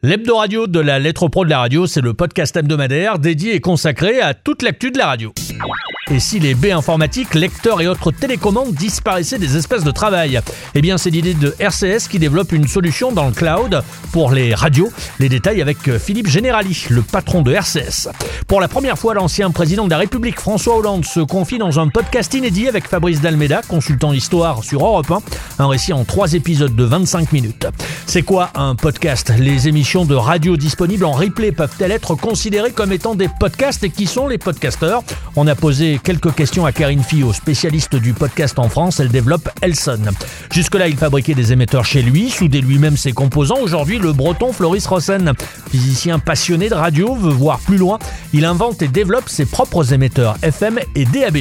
L'hebdo radio de la lettre pro de la radio, c'est le podcast hebdomadaire dédié et consacré à toute l'actu de la radio. Et si les baies informatiques, lecteurs et autres télécommandes disparaissaient des espaces de travail? Eh bien, c'est l'idée de RCS qui développe une solution dans le cloud pour les radios. Les détails avec Philippe Generali, le patron de RCS. Pour la première fois, l'ancien président de la République, François Hollande, se confie dans un podcast inédit avec Fabrice Dalmeda, consultant histoire sur Europe 1. Un récit en trois épisodes de 25 minutes. C'est quoi un podcast? Les émissions de radio disponibles en replay peuvent-elles être considérées comme étant des podcasts? Et qui sont les podcasteurs? On a posé quelques questions à Karine Fillot, spécialiste du podcast en France. Elle développe Elson. Jusque-là, il fabriquait des émetteurs chez lui, soudait lui-même ses composants. Aujourd'hui, le breton Floris Rossen, physicien passionné de radio, veut voir plus loin. Il invente et développe ses propres émetteurs FM et DAB+.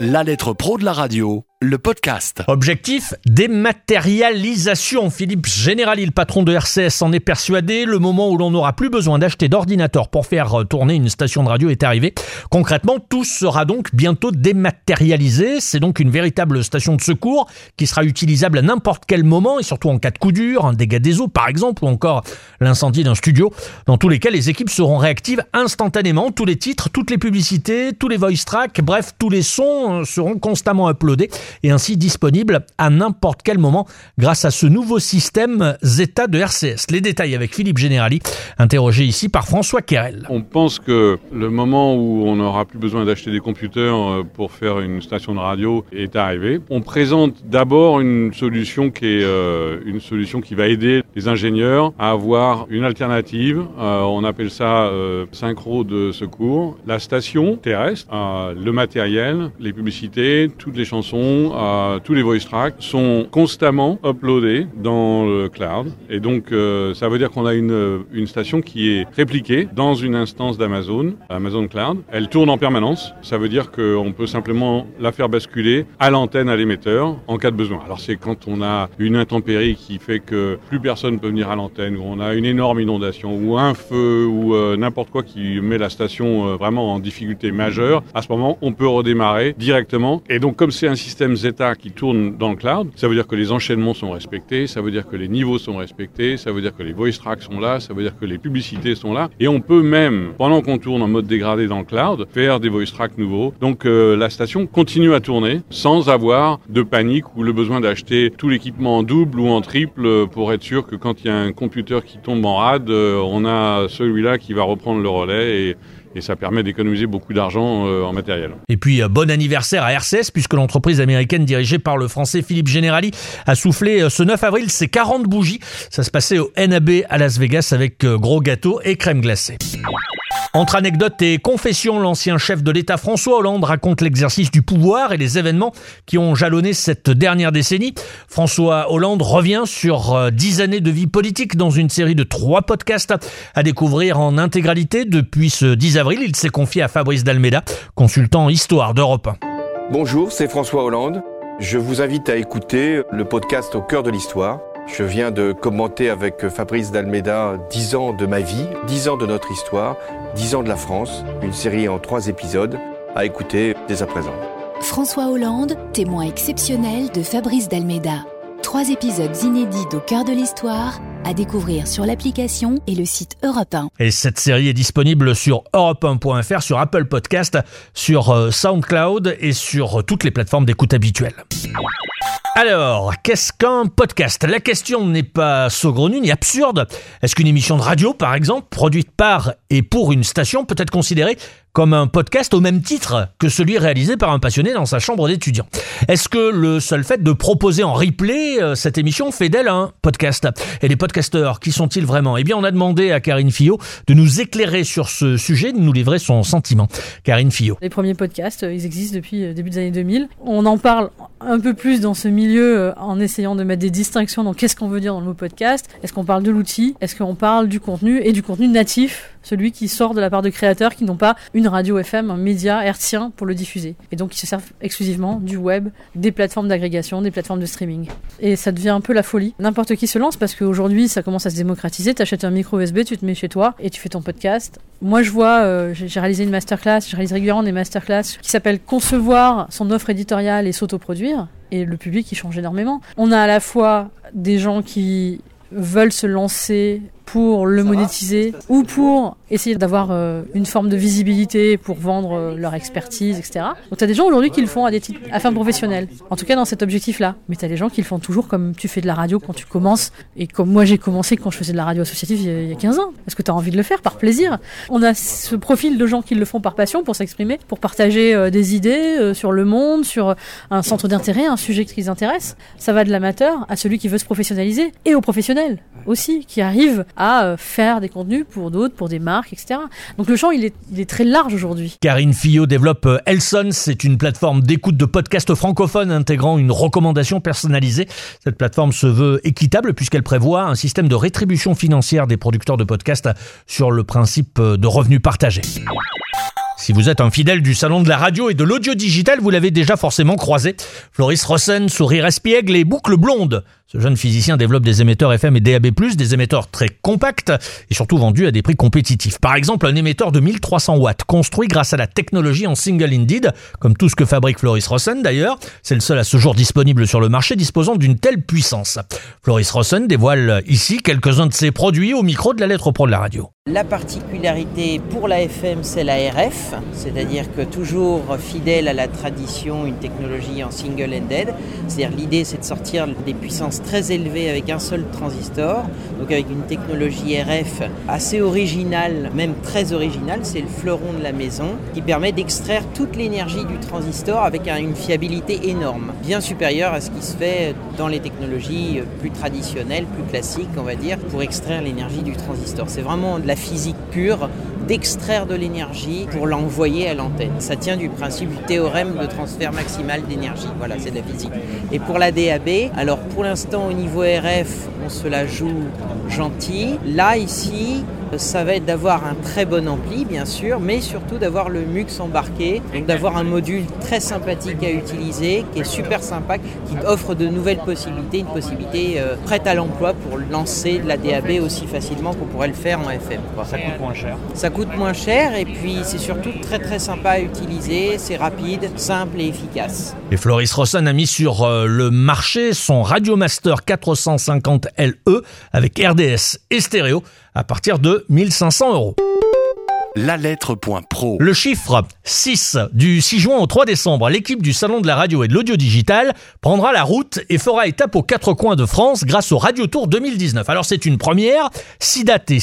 La lettre pro de la radio le podcast. Objectif dématérialisation. Philippe Générali, le patron de RCS, en est persuadé. Le moment où l'on n'aura plus besoin d'acheter d'ordinateur pour faire euh, tourner une station de radio est arrivé. Concrètement, tout sera donc bientôt dématérialisé. C'est donc une véritable station de secours qui sera utilisable à n'importe quel moment et surtout en cas de coup dur, un dégât des eaux par exemple, ou encore l'incendie d'un studio. Dans tous les cas, les équipes seront réactives instantanément. Tous les titres, toutes les publicités, tous les voice tracks, bref, tous les sons euh, seront constamment uploadés et ainsi disponible à n'importe quel moment grâce à ce nouveau système Zeta de RCS. Les détails avec Philippe Générali, interrogé ici par François Kerel. On pense que le moment où on n'aura plus besoin d'acheter des computers euh, pour faire une station de radio est arrivé. On présente d'abord une solution qui est euh, une solution qui va aider les ingénieurs à avoir une alternative. Euh, on appelle ça synchro de secours. La station terrestre, le matériel, les publicités, toutes les chansons euh, tous les voice tracks sont constamment uploadés dans le cloud. Et donc, euh, ça veut dire qu'on a une, une station qui est répliquée dans une instance d'Amazon, Amazon Cloud. Elle tourne en permanence. Ça veut dire qu'on peut simplement la faire basculer à l'antenne, à l'émetteur, en cas de besoin. Alors, c'est quand on a une intempérie qui fait que plus personne peut venir à l'antenne, ou on a une énorme inondation, ou un feu, ou euh, n'importe quoi qui met la station vraiment en difficulté majeure. À ce moment, on peut redémarrer directement. Et donc, comme c'est un système Zeta qui tourne dans le cloud, ça veut dire que les enchaînements sont respectés, ça veut dire que les niveaux sont respectés, ça veut dire que les voice tracks sont là, ça veut dire que les publicités sont là. Et on peut même, pendant qu'on tourne en mode dégradé dans le cloud, faire des voice tracks nouveaux. Donc euh, la station continue à tourner sans avoir de panique ou le besoin d'acheter tout l'équipement en double ou en triple pour être sûr que quand il y a un computer qui tombe en rade, euh, on a celui-là qui va reprendre le relais et, et ça permet d'économiser beaucoup d'argent euh, en matériel. Et puis euh, bon anniversaire à RCS puisque l'entreprise américaine dirigée par le français Philippe Generali a soufflé euh, ce 9 avril ses 40 bougies. Ça se passait au NAB à Las Vegas avec gros gâteaux et crème glacée. Entre anecdotes et confessions, l'ancien chef de l'État François Hollande raconte l'exercice du pouvoir et les événements qui ont jalonné cette dernière décennie. François Hollande revient sur euh, dix années de vie politique dans une série de trois podcasts à découvrir en intégralité. Depuis ce 10 avril, il s'est confié à Fabrice Dalmeda, consultant Histoire d'Europe 1. Bonjour, c'est François Hollande. Je vous invite à écouter le podcast Au cœur de l'histoire je viens de commenter avec Fabrice Dalmeda 10 ans de ma vie, 10 ans de notre histoire, 10 ans de la France, une série en trois épisodes à écouter dès à présent. François Hollande, témoin exceptionnel de Fabrice Dalmeda. Trois épisodes inédits au cœur de l'histoire à découvrir sur l'application et le site Europe 1. Et cette série est disponible sur europe1.fr, sur Apple Podcast, sur euh, SoundCloud et sur toutes les plateformes d'écoute habituelles. Alors, qu'est-ce qu'un podcast? La question n'est pas saugrenue ni absurde. Est-ce qu'une émission de radio, par exemple, produite par et pour une station, peut être considérée comme un podcast au même titre que celui réalisé par un passionné dans sa chambre d'étudiant. Est-ce que le seul fait de proposer en replay euh, cette émission fait d'elle un podcast? Et les podcasteurs, qui sont-ils vraiment? Eh bien, on a demandé à Karine Fillot de nous éclairer sur ce sujet, de nous livrer son sentiment. Karine Fillot. Les premiers podcasts, euh, ils existent depuis le euh, début des années 2000. On en parle un peu plus dans ce milieu en essayant de mettre des distinctions dans qu'est-ce qu'on veut dire dans le mot podcast. Est-ce qu'on parle de l'outil? Est-ce qu'on parle du contenu et du contenu natif? Celui qui sort de la part de créateurs qui n'ont pas une radio FM, un média hertzien pour le diffuser. Et donc qui se servent exclusivement du web, des plateformes d'agrégation, des plateformes de streaming. Et ça devient un peu la folie. N'importe qui se lance parce qu'aujourd'hui ça commence à se démocratiser. Tu achètes un micro USB, tu te mets chez toi et tu fais ton podcast. Moi je vois, euh, j'ai réalisé une masterclass, je réalise régulièrement des masterclass qui s'appellent Concevoir son offre éditoriale et s'autoproduire. Et le public il change énormément. On a à la fois des gens qui veulent se lancer pour le monétiser ou pour essayer d'avoir euh, une forme de visibilité pour vendre euh, leur expertise, etc. Donc tu as des gens aujourd'hui qui le font à des titres à fin professionnelle, en tout cas dans cet objectif-là. Mais tu as des gens qui le font toujours comme tu fais de la radio quand tu commences et comme moi j'ai commencé quand je faisais de la radio associative il y a, il y a 15 ans. Est-ce que tu as envie de le faire par plaisir? On a ce profil de gens qui le font par passion, pour s'exprimer, pour partager euh, des idées sur le monde, sur un centre d'intérêt, un sujet qui les intéresse. Ça va de l'amateur à celui qui veut se professionnaliser et aux professionnels aussi, qui arrivent à euh, faire des contenus pour d'autres, pour des marques, etc. Donc le champ, il est, très large aujourd'hui. Karine Fillot développe euh, Elson, c'est une plateforme d'écoute de podcasts francophones intégrant une recommandation personnalisée. Cette plateforme se veut équitable puisqu'elle prévoit un système de rétribution financière des producteurs de podcasts sur le principe euh, de revenus partagés. Si vous êtes un fidèle du salon de la radio et de l'audio digital, vous l'avez déjà forcément croisé. Floris Rossen, sourire espiègle et boucle blonde. Ce jeune physicien développe des émetteurs FM et DAB+, des émetteurs très compacts et surtout vendus à des prix compétitifs. Par exemple, un émetteur de 1300 watts construit grâce à la technologie en single indeed, comme tout ce que fabrique Floris Rossen d'ailleurs. C'est le seul à ce jour disponible sur le marché disposant d'une telle puissance. Floris Rossen dévoile ici quelques-uns de ses produits au micro de la lettre pro de la radio. La particularité pour la FM, c'est la RF, c'est-à-dire que toujours fidèle à la tradition, une technologie en single-ended. C'est-à-dire l'idée, c'est de sortir des puissances très élevées avec un seul transistor, donc avec une technologie RF assez originale, même très originale, c'est le fleuron de la maison, qui permet d'extraire toute l'énergie du transistor avec un- une fiabilité énorme, bien supérieure à ce qui se fait dans les technologies plus traditionnelles, plus classiques, on va dire, pour extraire l'énergie du transistor. C'est vraiment physique pure d'extraire de l'énergie pour l'envoyer à l'antenne. Ça tient du principe du théorème de transfert maximal d'énergie. Voilà, c'est de la physique. Et pour la DAB, alors pour l'instant au niveau RF, on se la joue gentil. Là, ici, ça va être d'avoir un très bon ampli, bien sûr, mais surtout d'avoir le MUX embarqué, donc d'avoir un module très sympathique à utiliser, qui est super sympa, qui offre de nouvelles possibilités, une possibilité euh, prête à l'emploi pour lancer de la DAB aussi facilement qu'on pourrait le faire en FM. quoi. Ça coûte moins cher. Ça coûte moins cher et puis c'est surtout très très sympa à utiliser, c'est rapide, simple et efficace. Et Floris Rossen a mis sur euh, le marché son Radiomaster 450 LE avec RDS et stéréo à partir de 1500 euros. La lettre.pro. Le chiffre 6 du 6 juin au 3 décembre, l'équipe du Salon de la radio et de l'audio digital prendra la route et fera étape aux quatre coins de France grâce au Radio Tour 2019. Alors c'est une première, six dates et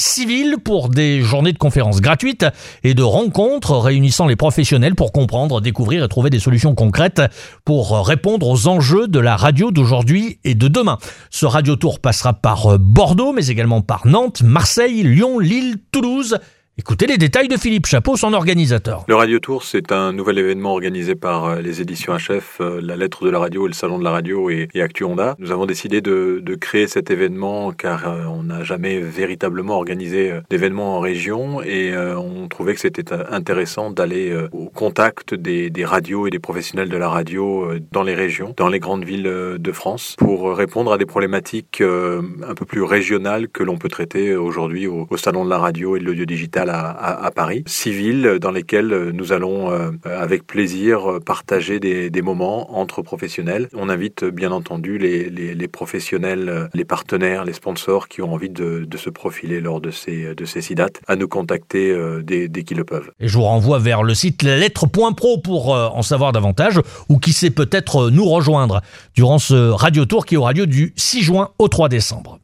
pour des journées de conférences gratuites et de rencontres réunissant les professionnels pour comprendre, découvrir et trouver des solutions concrètes pour répondre aux enjeux de la radio d'aujourd'hui et de demain. Ce Radio Tour passera par Bordeaux mais également par Nantes, Marseille, Lyon, Lille, Toulouse. Écoutez les détails de Philippe Chapeau, son organisateur. Le Radio Tour, c'est un nouvel événement organisé par euh, les éditions HF, euh, la lettre de la radio et le salon de la radio et, et Actu Honda. Nous avons décidé de, créer cet événement car euh, on n'a jamais véritablement organisé d'événements en région et on trouvait que c'était intéressant d'aller au contact des, radios et des professionnels de la radio dans les régions, dans les grandes villes de France pour répondre à des problématiques un peu plus régionales que l'on peut traiter aujourd'hui au, au salon de la radio et de l'audio digital à, à, à Paris. Six villes dans lesquelles nous allons euh, avec plaisir partager des, moments entre professionnels. On invite bien entendu les, professionnels, euh, les partenaires, les sponsors qui ont envie de, se profiler lors de ces, de ces six dates à nous contacter euh, dès, dès qu'ils le peuvent. Et je vous renvoie vers le site lettre.pro pour euh, en savoir davantage ou qui sait peut-être euh, nous rejoindre durant ce radio tour qui aura lieu du 6 juin au 3 décembre.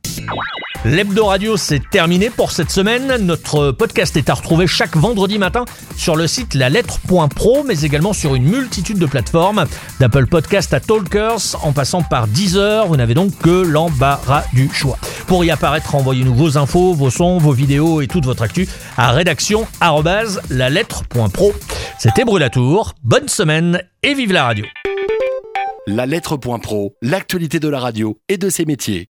L'Hebdo Radio, c'est terminé pour cette semaine. Notre podcast est à retrouver chaque vendredi matin sur le site lalettre.pro, mais également sur une multitude de plateformes, d'Apple Podcast à Talkers, en passant par Deezer. Vous n'avez donc que l'embarras du choix. Pour y apparaître, envoyez-nous vos infos, vos sons, vos vidéos et toute votre actu à rédaction lalettre.pro. C'était Brulatour. Bonne semaine et vive la radio. La lettre.pro, l'actualité de la radio et de ses métiers.